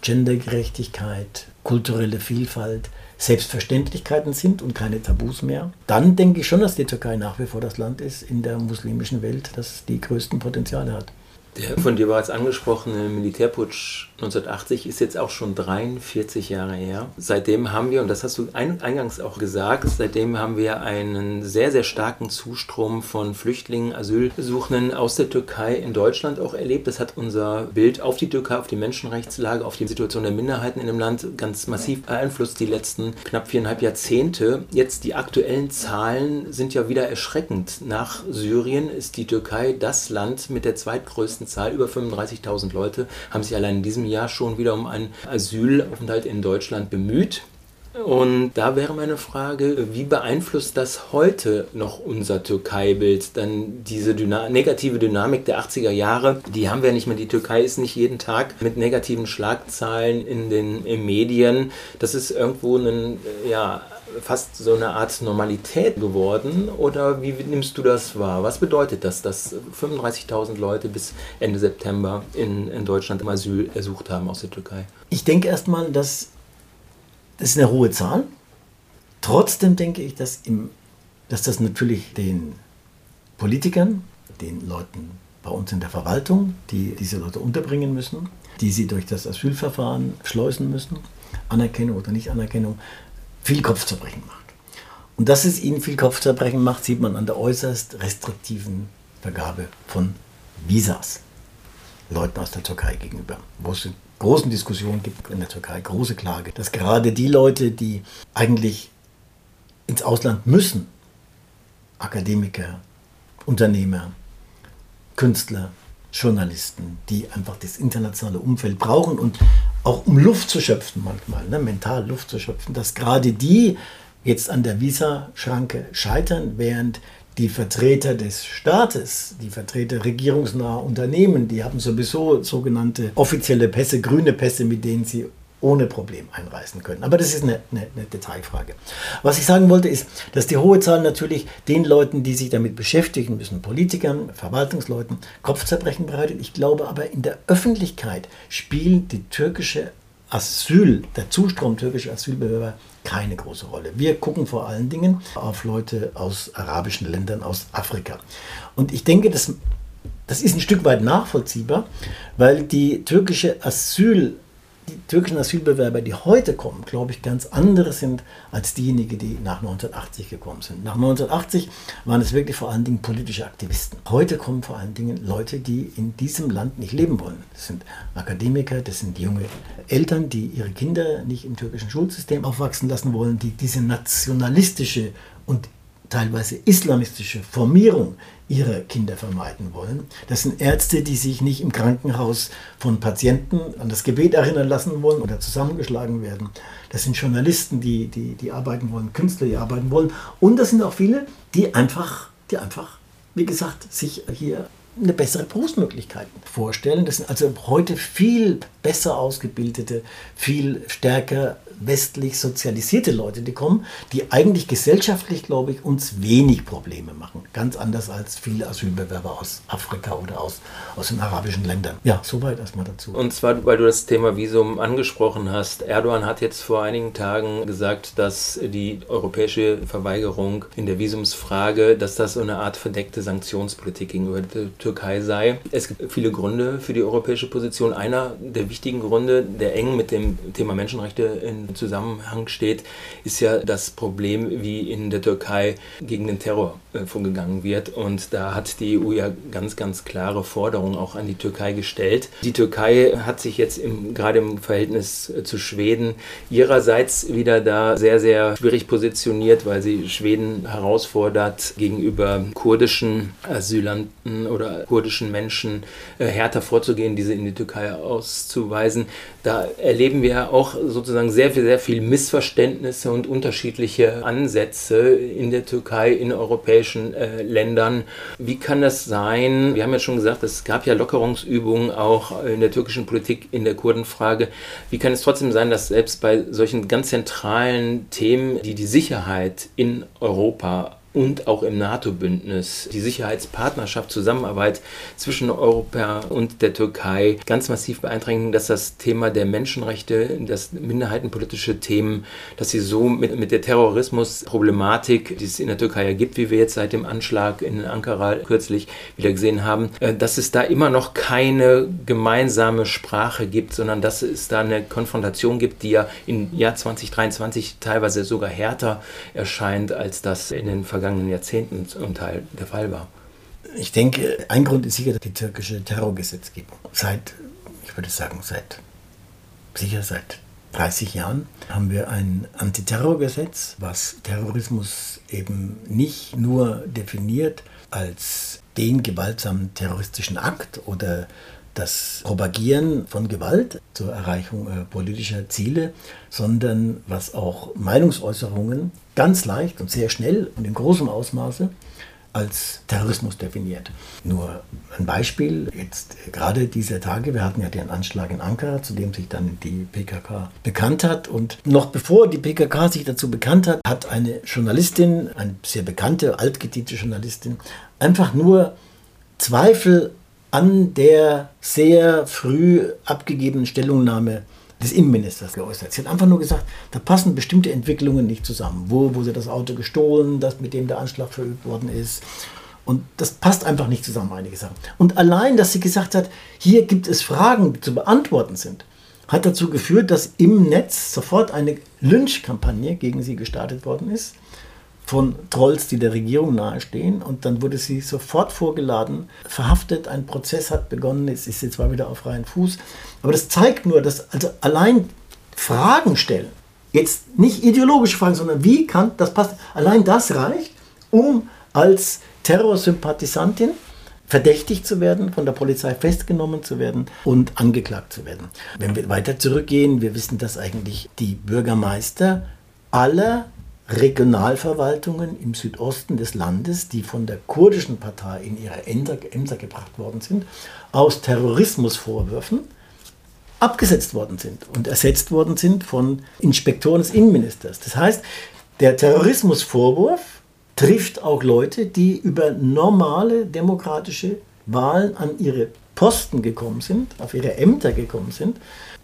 Gendergerechtigkeit, kulturelle Vielfalt Selbstverständlichkeiten sind und keine Tabus mehr, dann denke ich schon, dass die Türkei nach wie vor das Land ist in der muslimischen Welt, das die größten Potenziale hat. Der von dir bereits angesprochene Militärputsch 1980 ist jetzt auch schon 43 Jahre her. Seitdem haben wir, und das hast du eingangs auch gesagt, seitdem haben wir einen sehr, sehr starken Zustrom von Flüchtlingen, Asylsuchenden aus der Türkei in Deutschland auch erlebt. Das hat unser Bild auf die Türkei, auf die Menschenrechtslage, auf die Situation der Minderheiten in dem Land ganz massiv beeinflusst, die letzten knapp viereinhalb Jahrzehnte. Jetzt die aktuellen Zahlen sind ja wieder erschreckend. Nach Syrien ist die Türkei das Land mit der zweitgrößten Zahl, über 35.000 Leute, haben sich allein in diesem Jahr schon wieder um einen Asylaufenthalt in Deutschland bemüht. Und da wäre meine Frage, wie beeinflusst das heute noch unser Türkei-Bild? Dann diese Dyna negative Dynamik der 80er Jahre, die haben wir nicht mehr. Die Türkei ist nicht jeden Tag mit negativen Schlagzeilen in den Medien. Das ist irgendwo ein, ja, fast so eine Art Normalität geworden. Oder wie nimmst du das wahr? Was bedeutet das, dass 35.000 Leute bis Ende September in, in Deutschland im Asyl ersucht haben aus der Türkei? Ich denke erstmal, dass das ist eine hohe Zahl. Trotzdem denke ich, dass, im, dass das natürlich den Politikern, den Leuten bei uns in der Verwaltung, die diese Leute unterbringen müssen, die sie durch das Asylverfahren schleusen müssen, Anerkennung oder Nicht-Anerkennung, viel Kopfzerbrechen macht. Und dass es ihnen viel Kopfzerbrechen macht, sieht man an der äußerst restriktiven Vergabe von Visas Leuten aus der Türkei gegenüber, wo es großen Diskussionen gibt in der Türkei, große Klage, dass gerade die Leute, die eigentlich ins Ausland müssen, Akademiker, Unternehmer, Künstler, Journalisten, die einfach das internationale Umfeld brauchen und auch um Luft zu schöpfen manchmal, ne, mental Luft zu schöpfen, dass gerade die jetzt an der Visa-Schranke scheitern, während die Vertreter des Staates, die Vertreter regierungsnaher Unternehmen, die haben sowieso sogenannte offizielle Pässe, grüne Pässe, mit denen sie ohne Problem einreisen können. Aber das ist eine, eine, eine, Detailfrage. Was ich sagen wollte, ist, dass die hohe Zahl natürlich den Leuten, die sich damit beschäftigen müssen, Politikern, Verwaltungsleuten, Kopfzerbrechen bereitet. Ich glaube aber, in der Öffentlichkeit spielt die türkische Asyl, der Zustrom türkischer Asylbewerber keine große Rolle. Wir gucken vor allen Dingen auf Leute aus arabischen Ländern, aus Afrika. Und ich denke, das, das ist ein Stück weit nachvollziehbar, weil die türkische Asyl die türkischen Asylbewerber, die heute kommen, glaube ich, ganz andere sind als diejenigen, die nach 1980 gekommen sind. Nach 1980 waren es wirklich vor allen Dingen politische Aktivisten. Heute kommen vor allen Dingen Leute, die in diesem Land nicht leben wollen. Das sind Akademiker, das sind junge Eltern, die ihre Kinder nicht im türkischen Schulsystem aufwachsen lassen wollen, die diese nationalistische und teilweise islamistische Formierung ihrer Kinder vermeiden wollen. Das sind Ärzte, die sich nicht im Krankenhaus von Patienten an das Gebet erinnern lassen wollen oder zusammengeschlagen werden. Das sind Journalisten, die, die, die arbeiten wollen, Künstler, die arbeiten wollen. Und das sind auch viele, die einfach, die einfach, wie gesagt, sich hier eine bessere Berufsmöglichkeit vorstellen. Das sind also heute viel besser ausgebildete, viel stärker westlich sozialisierte Leute, die kommen, die eigentlich gesellschaftlich, glaube ich, uns wenig Probleme machen. Ganz anders als viele Asylbewerber aus Afrika oder aus, aus den arabischen Ländern. Ja, soweit erstmal dazu. Und zwar, weil du das Thema Visum angesprochen hast. Erdogan hat jetzt vor einigen Tagen gesagt, dass die europäische Verweigerung in der Visumsfrage, dass das so eine Art verdeckte Sanktionspolitik gegenüber der Türkei sei. Es gibt viele Gründe für die europäische Position. Einer der wichtigen Gründe, der eng mit dem Thema Menschenrechte in Zusammenhang steht, ist ja das Problem, wie in der Türkei gegen den Terror äh, vorgegangen wird. Und da hat die EU ja ganz, ganz klare Forderungen auch an die Türkei gestellt. Die Türkei hat sich jetzt im, gerade im Verhältnis äh, zu Schweden ihrerseits wieder da sehr, sehr schwierig positioniert, weil sie Schweden herausfordert, gegenüber kurdischen Asylanten oder kurdischen Menschen äh, härter vorzugehen, diese in die Türkei auszuweisen. Da erleben wir auch sozusagen sehr sehr viel Missverständnisse und unterschiedliche Ansätze in der Türkei, in europäischen äh, Ländern. Wie kann das sein? Wir haben ja schon gesagt, es gab ja Lockerungsübungen auch in der türkischen Politik in der Kurdenfrage. Wie kann es trotzdem sein, dass selbst bei solchen ganz zentralen Themen, die die Sicherheit in Europa und auch im NATO-Bündnis die Sicherheitspartnerschaft, Zusammenarbeit zwischen Europa und der Türkei ganz massiv beeinträchtigen, dass das Thema der Menschenrechte, das minderheitenpolitische Themen, dass sie so mit, mit der Terrorismusproblematik, die es in der Türkei ja gibt, wie wir jetzt seit dem Anschlag in Ankara kürzlich wieder gesehen haben, äh, dass es da immer noch keine gemeinsame Sprache gibt, sondern dass es da eine Konfrontation gibt, die ja im Jahr 2023 teilweise sogar härter erscheint, als das in den vergangenen vergangenen Jahrzehnten zum Teil der Fall war. Ich denke, ein Grund ist sicher die türkische Terrorgesetzgebung. Seit, ich würde sagen, seit sicher seit 30 Jahren haben wir ein Antiterrorgesetz, was Terrorismus eben nicht nur definiert als den gewaltsamen terroristischen Akt oder das Propagieren von Gewalt zur Erreichung äh, politischer Ziele, sondern was auch Meinungsäußerungen ganz leicht und sehr schnell und in großem Ausmaße als Terrorismus definiert. Nur ein Beispiel, jetzt gerade dieser Tage, wir hatten ja den Anschlag in Ankara, zu dem sich dann die PKK bekannt hat. Und noch bevor die PKK sich dazu bekannt hat, hat eine Journalistin, eine sehr bekannte, altgediente Journalistin, einfach nur Zweifel an der sehr früh abgegebenen Stellungnahme des Innenministers geäußert. Sie hat einfach nur gesagt, da passen bestimmte Entwicklungen nicht zusammen. Wo wurde das Auto gestohlen, das mit dem der Anschlag verübt worden ist. Und das passt einfach nicht zusammen, einige Sachen. Und allein, dass sie gesagt hat, hier gibt es Fragen, die zu beantworten sind, hat dazu geführt, dass im Netz sofort eine Lynchkampagne gegen sie gestartet worden ist von Trolls, die der Regierung nahestehen. Und dann wurde sie sofort vorgeladen, verhaftet. Ein Prozess hat begonnen. Es ist jetzt zwar wieder auf freien Fuß. Aber das zeigt nur, dass also allein Fragen stellen, jetzt nicht ideologische Fragen, sondern wie kann das passen, allein das reicht, um als Terrorsympathisantin verdächtigt zu werden, von der Polizei festgenommen zu werden und angeklagt zu werden. Wenn wir weiter zurückgehen, wir wissen, dass eigentlich die Bürgermeister aller Regionalverwaltungen im Südosten des Landes, die von der kurdischen Partei in ihre Ämter, gebracht worden sind, aus Terrorismusvorwürfen abgesetzt worden sind und ersetzt worden sind von Inspektoren des Innenministers. Das heißt, der Terrorismusvorwurf trifft auch Leute, die über normale demokratische Wahlen an ihre Posten gekommen sind, auf ihre Ämter gekommen sind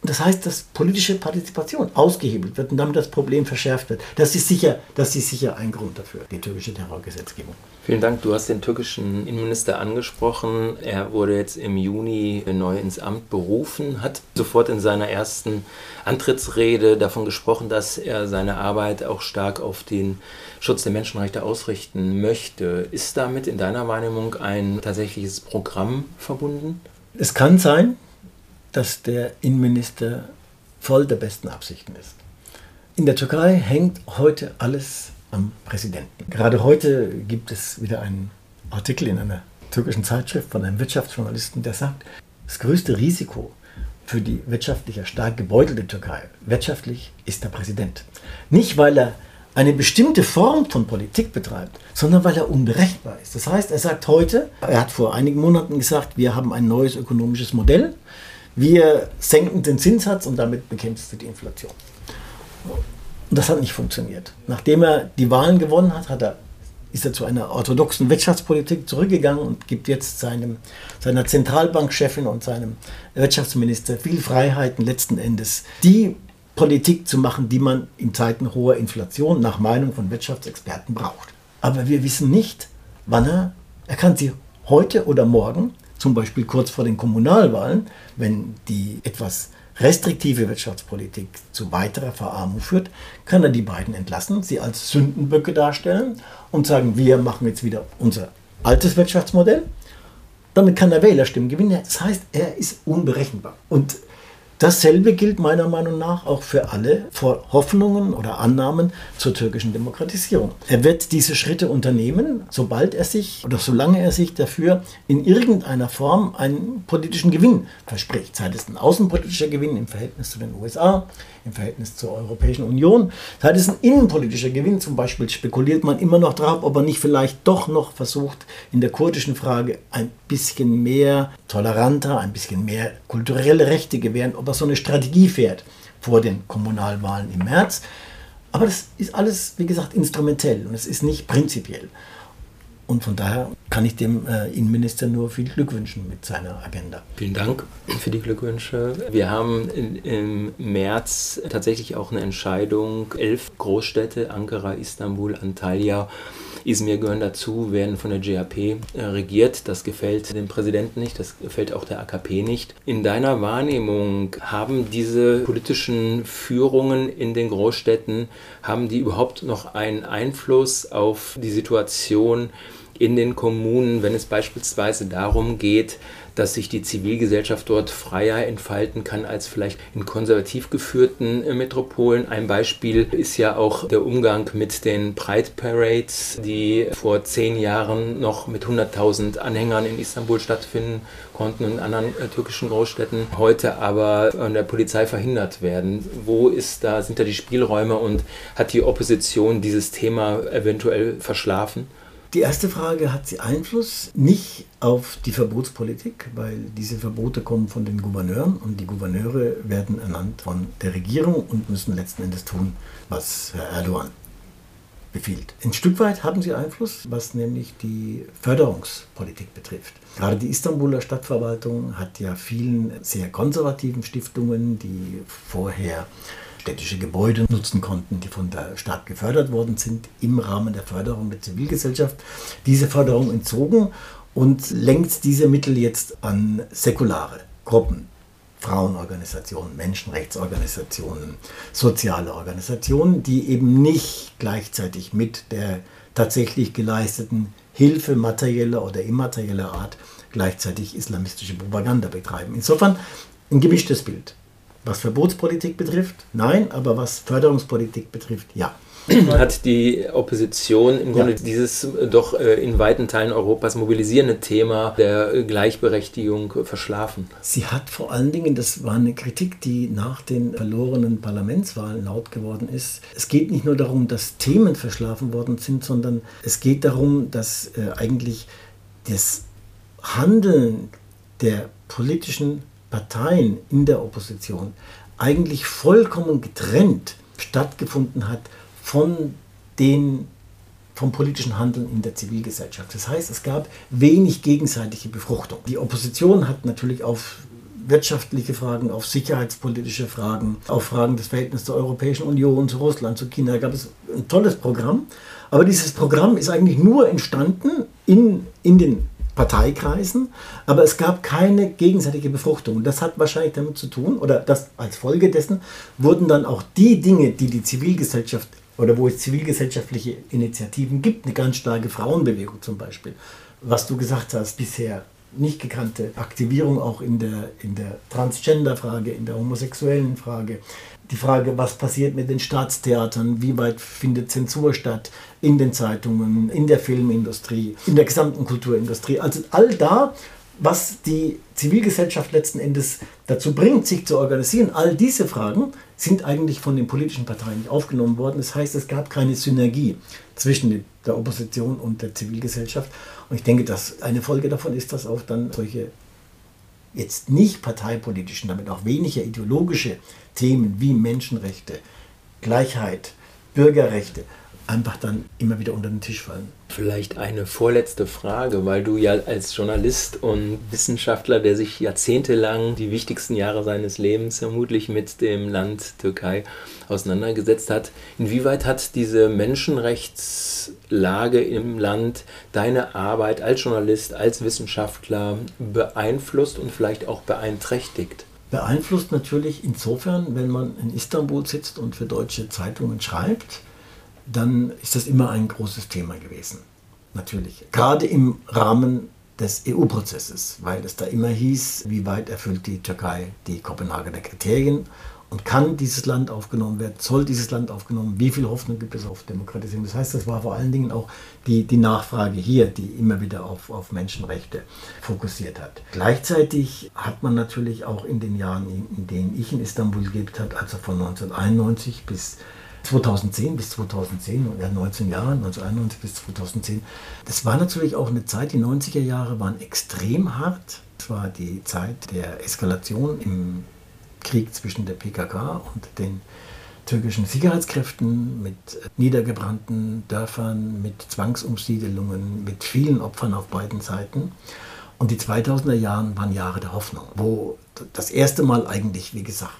das heißt, dass politische Partizipation ausgehebelt wird und damit das Problem verschärft wird. Das ist sicher, das ist sicher ein Grund dafür, die türkische Terrorgesetzgebung. Vielen Dank. Du hast den türkischen Innenminister angesprochen. Er wurde jetzt im Juni neu ins Amt berufen, hat sofort in seiner ersten Antrittsrede davon gesprochen, dass er seine Arbeit auch stark auf den Schutz der Menschenrechte ausrichten möchte. Ist damit in deiner Wahrnehmung ein tatsächliches Programm verbunden? Es kann sein, dass der Innenminister voll der besten Absichten ist. In der Türkei hängt heute alles am Präsidenten. Gerade heute gibt es wieder einen Artikel in einer türkischen Zeitschrift von einem Wirtschaftsjournalisten, der sagt, das größte Risiko für die wirtschaftlich stark gebeutelte Türkei, wirtschaftlich, ist der Präsident. Nicht, weil er eine bestimmte Form von Politik betreibt, sondern weil er unberechenbar ist. Das heißt, er sagt heute, er hat vor einigen Monaten gesagt, wir haben ein neues ökonomisches Modell, wir senken den Zinssatz und damit bekämpfst du die Inflation. Und das hat nicht funktioniert. Nachdem er die Wahlen gewonnen hat, hat er, ist er zu einer orthodoxen Wirtschaftspolitik zurückgegangen und gibt jetzt seinem, seiner Zentralbankchefin und seinem Wirtschaftsminister viel Freiheiten, letzten Endes die Politik zu machen, die man in Zeiten hoher Inflation nach Meinung von Wirtschaftsexperten braucht. Aber wir wissen nicht, wann er, er kann sie heute oder morgen zum Beispiel kurz vor den Kommunalwahlen, wenn die etwas restriktive Wirtschaftspolitik zu weiterer Verarmung führt, kann er die beiden entlassen, sie als Sündenböcke darstellen und sagen, wir machen jetzt wieder unser altes Wirtschaftsmodell. Damit kann er Wählerstimmen gewinnen. Das heißt, er ist unberechenbar. Und Dasselbe gilt meiner Meinung nach auch für alle Hoffnungen oder Annahmen zur türkischen Demokratisierung. Er wird diese Schritte unternehmen, sobald er sich oder solange er sich dafür in irgendeiner Form einen politischen Gewinn verspricht. Sei es ein außenpolitischer Gewinn im Verhältnis zu den USA, im Verhältnis zur Europäischen Union, sei es ein innenpolitischer Gewinn. Zum Beispiel spekuliert man immer noch darauf, ob er nicht vielleicht doch noch versucht, in der kurdischen Frage ein bisschen mehr toleranter, ein bisschen mehr kulturelle Rechte gewähren, ob er so eine Strategie fährt vor den Kommunalwahlen im März. Aber das ist alles, wie gesagt, instrumentell und es ist nicht prinzipiell. Und von daher kann ich dem äh, Innenminister nur viel Glück wünschen mit seiner Agenda. Vielen Dank für die Glückwünsche. Wir haben in, im März tatsächlich auch eine Entscheidung. Elf Großstädte, Ankara, Istanbul, Antalya, Izmir gehören dazu, werden von der GAP äh, regiert. Das gefällt dem Präsidenten nicht, das gefällt auch der AKP nicht. In deiner Wahrnehmung haben diese politischen Führungen in den Großstädten, haben die überhaupt noch einen Einfluss auf die Situation in den Kommunen, wenn es beispielsweise darum geht, dass sich die Zivilgesellschaft dort freier entfalten kann als vielleicht in konservativ geführten äh, Metropolen. Ein Beispiel ist ja auch der Umgang mit den Pride Parades, die vor zehn Jahren noch mit 100.000 Anhängern in Istanbul stattfinden konnten und in anderen äh, türkischen Großstädten, heute aber von der Polizei verhindert werden. Wo ist da, sind da die Spielräume und hat die Opposition dieses Thema eventuell verschlafen? Die erste Frage, hat sie Einfluss nicht auf die Verbotspolitik, weil diese Verbote kommen von den Gouverneuren und die Gouverneure werden ernannt von der Regierung und müssen letzten Endes tun, was Herr Erdogan befiehlt. Ein Stück weit haben sie Einfluss, was nämlich die Förderungspolitik betrifft. Gerade die Istanbuler Stadtverwaltung hat ja vielen sehr konservativen Stiftungen, die vorher städtische Gebäude nutzen konnten, die von der Stadt gefördert worden sind, im Rahmen der Förderung der Zivilgesellschaft, diese Förderung entzogen und lenkt diese Mittel jetzt an säkulare Gruppen. Frauenorganisationen, Menschenrechtsorganisationen, soziale Organisationen, die eben nicht gleichzeitig mit der tatsächlich geleisteten Hilfe materieller oder immaterieller Art gleichzeitig islamistische Propaganda betreiben. Insofern ein gemischtes Bild. Was Verbotspolitik betrifft, nein, aber was Förderungspolitik betrifft, ja. *clears throat* Hat die Opposition im Grunde ja. dieses äh, doch äh, in weiten Teilen Europas mobilisierende Thema der Gleichberechtigung verschlafen? Sie hat vor allen Dingen, das war eine Kritik, die nach den verlorenen Parlamentswahlen laut geworden ist. Es geht nicht nur darum, dass Themen verschlafen worden sind, sondern es geht darum, dass äh, eigentlich das Handeln der politischen Parteien in der Opposition eigentlich vollkommen getrennt stattgefunden hat von den, vom politischen Handeln in der Zivilgesellschaft. Das heißt, es gab wenig gegenseitige Befruchtung. Die Opposition hat natürlich auf wirtschaftliche Fragen, auf sicherheitspolitische Fragen, auf Fragen des Verhältnisses zur Europäischen Union, zu Russland, zu China, gab es ein tolles Programm. Aber dieses Programm ist eigentlich nur entstanden in, in den Parteikreisen, aber es gab keine gegenseitige Befruchtung. Das hat wahrscheinlich damit zu tun, oder das als Folge dessen wurden dann auch die Dinge, die die Zivilgesellschaft oder wo es zivilgesellschaftliche Initiativen gibt, eine ganz starke Frauenbewegung zum Beispiel, was du gesagt hast, bisher nicht gekannte Aktivierung auch in der, in der Transgender-Frage, in der homosexuellen Frage, die Frage, was passiert mit den Staatstheatern, wie weit findet Zensur statt in den Zeitungen, in der Filmindustrie, in der gesamten Kulturindustrie. Also all da, was die Zivilgesellschaft letzten Endes dazu bringt, sich zu organisieren, all diese Fragen sind eigentlich von den politischen Parteien nicht aufgenommen worden. Das heißt, es gab keine Synergie zwischen der Opposition und der Zivilgesellschaft. Und ich denke, dass eine Folge davon ist, dass auch dann solche jetzt nicht parteipolitischen, damit auch weniger ideologische Themen wie Menschenrechte, Gleichheit, Bürgerrechte einfach dann immer wieder unter den Tisch fallen. Vielleicht eine vorletzte Frage, weil du ja als Journalist und Wissenschaftler, der sich jahrzehntelang die wichtigsten Jahre seines Lebens vermutlich mit dem Land Türkei auseinandergesetzt hat, inwieweit hat diese Menschenrechtslage im Land deine Arbeit als Journalist, als Wissenschaftler beeinflusst und vielleicht auch beeinträchtigt? Beeinflusst natürlich insofern, wenn man in Istanbul sitzt und für deutsche Zeitungen schreibt, dann ist das immer ein großes Thema gewesen. Natürlich. Gerade im Rahmen des EU-Prozesses, weil es da immer hieß, wie weit erfüllt die Türkei die Kopenhagener Kriterien und kann dieses Land aufgenommen werden, soll dieses Land aufgenommen, wie viel Hoffnung gibt es auf Demokratisierung. Das heißt, das war vor allen Dingen auch die, die Nachfrage hier, die immer wieder auf, auf Menschenrechte fokussiert hat. Gleichzeitig hat man natürlich auch in den Jahren, in, in denen ich in Istanbul gelebt habe, also von 1991 bis 2010 bis 2010, ja 19 Jahre, 1991 bis 2010. Das war natürlich auch eine Zeit, die 90er Jahre waren extrem hart. Es war die Zeit der Eskalation im Krieg zwischen der PKK und den türkischen Sicherheitskräften mit niedergebrannten Dörfern, mit Zwangsumsiedelungen, mit vielen Opfern auf beiden Seiten. Und die 2000er Jahre waren Jahre der Hoffnung, wo das erste Mal eigentlich, wie gesagt,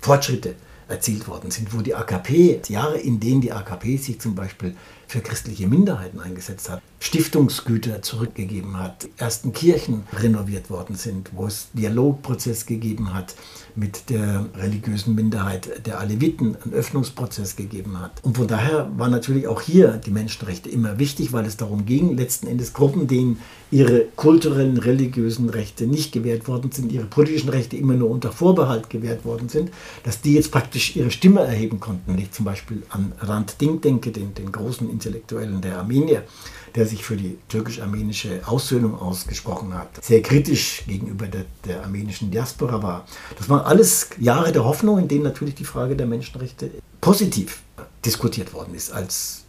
Fortschritte erzielt worden sind, wo die AKP, Jahre in denen die AKP sich zum Beispiel für christliche Minderheiten eingesetzt hat, Stiftungsgüter zurückgegeben hat, ersten Kirchen renoviert worden sind, wo es Dialogprozess gegeben hat mit der religiösen Minderheit der Aleviten, einen Öffnungsprozess gegeben hat. Und von daher waren natürlich auch hier die Menschenrechte immer wichtig, weil es darum ging, letzten Endes Gruppen, denen ihre kulturellen, religiösen Rechte nicht gewährt worden sind, ihre politischen Rechte immer nur unter Vorbehalt gewährt worden sind, dass die jetzt praktisch ihre Stimme erheben konnten. Wenn ich zum Beispiel an Rand Ding denke, den, den großen Intellektuellen der Armenier, der sich für die türkisch-armenische Aussöhnung ausgesprochen hat, sehr kritisch gegenüber der, der, armenischen Diaspora war. Das waren alles Jahre der Hoffnung, in denen natürlich die Frage der Menschenrechte positiv diskutiert worden ist als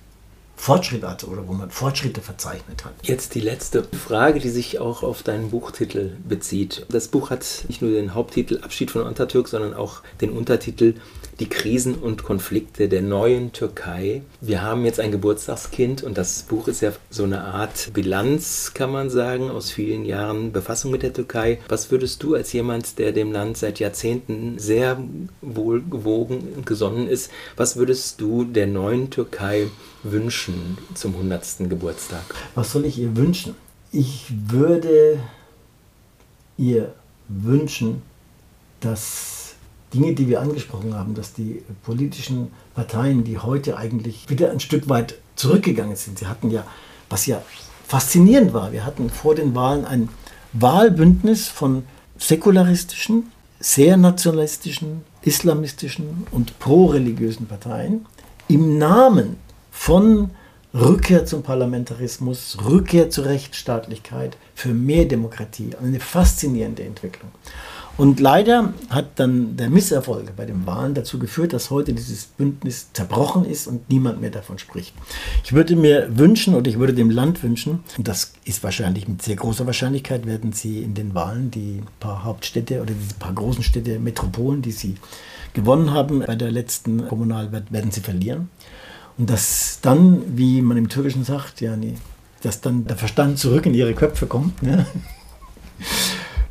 Fortschritt hatte oder wo man Fortschritte verzeichnet hat. Jetzt die letzte Frage, die sich auch auf deinen Buchtitel bezieht. Das Buch hat nicht nur den Haupttitel Abschied von Untertürk, sondern auch den Untertitel Die Krisen und Konflikte der neuen Türkei. Wir haben jetzt ein Geburtstagskind und das Buch ist ja so eine Art Bilanz, kann man sagen, aus vielen Jahren Befassung mit der Türkei. Was würdest du als jemand, der dem Land seit Jahrzehnten sehr wohlgewogen und gesonnen ist, was würdest du der neuen Türkei wünschen zum 100. Geburtstag? Was soll ich ihr wünschen? Ich würde ihr wünschen, dass Dinge, die wir angesprochen haben, dass die politischen Parteien, die heute eigentlich wieder ein Stück weit zurückgegangen sind, sie hatten ja, was ja faszinierend war, wir hatten vor den Wahlen ein Wahlbündnis von säkularistischen, sehr nationalistischen, islamistischen und pro-religiösen Parteien im Namen von Rückkehr zum Parlamentarismus, Rückkehr zur Rechtsstaatlichkeit, für mehr Demokratie. Eine faszinierende Entwicklung. Und leider hat dann der Misserfolg bei den Wahlen dazu geführt, dass heute dieses Bündnis zerbrochen ist und niemand mehr davon spricht. Ich würde mir wünschen oder ich würde dem Land wünschen, und das ist wahrscheinlich mit sehr großer Wahrscheinlichkeit, werden sie in den Wahlen die paar Hauptstädte oder diese paar großen Städte, Metropolen, die sie gewonnen haben bei der letzten Kommunalwahl, werden sie verlieren. Und dass dann, wie man im Türkischen sagt, ja, nee, dass dann der Verstand zurück in ihre Köpfe kommt. Ne? *laughs*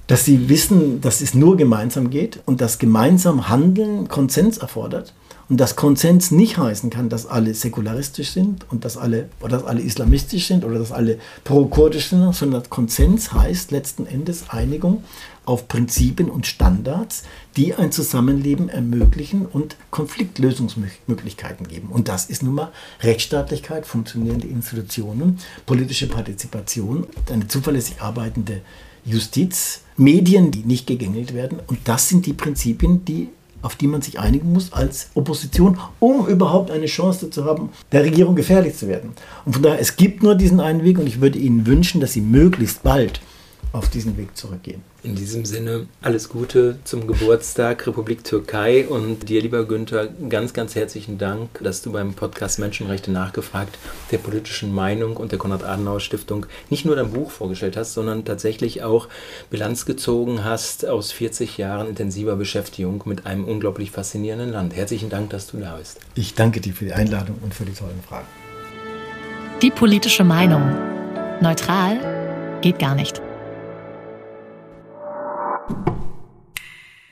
Dass sie wissen, dass es nur gemeinsam geht und dass gemeinsam Handeln Konsens erfordert und dass Konsens nicht heißen kann, dass alle säkularistisch sind und dass alle, oder dass alle islamistisch sind oder dass alle pro-kurdisch sind, sondern Konsens heißt letzten Endes Einigung auf Prinzipien und Standards, die ein Zusammenleben ermöglichen und Konfliktlösungsmöglichkeiten geben. Und das ist nun mal Rechtsstaatlichkeit, funktionierende Institutionen, politische Partizipation, eine zuverlässig arbeitende Justiz, Medien, die nicht gegängelt werden. Und das sind die Prinzipien, die auf die man sich einigen muss als Opposition, um überhaupt eine Chance zu haben, der Regierung gefährlich zu werden. Und von daher, es gibt nur diesen einen Weg und ich würde Ihnen wünschen, dass Sie möglichst bald auf diesen Weg zurückgehen. In diesem Sinne alles Gute zum Geburtstag Republik Türkei und dir, lieber Günther, ganz, ganz herzlichen Dank, dass du beim Podcast Menschenrechte nachgefragt der politischen Meinung und der Konrad-Adenauer-Stiftung nicht nur dein Buch vorgestellt hast, sondern tatsächlich auch Bilanz gezogen hast aus 40 Jahren intensiver Beschäftigung mit einem unglaublich faszinierenden Land. Herzlichen Dank, dass du da bist. Ich danke dir für die Einladung und für die tollen Fragen. Die politische Meinung. Neutral geht gar nicht.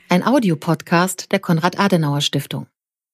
Ein Audiopodcast der Konrad-Adenauer-Stiftung.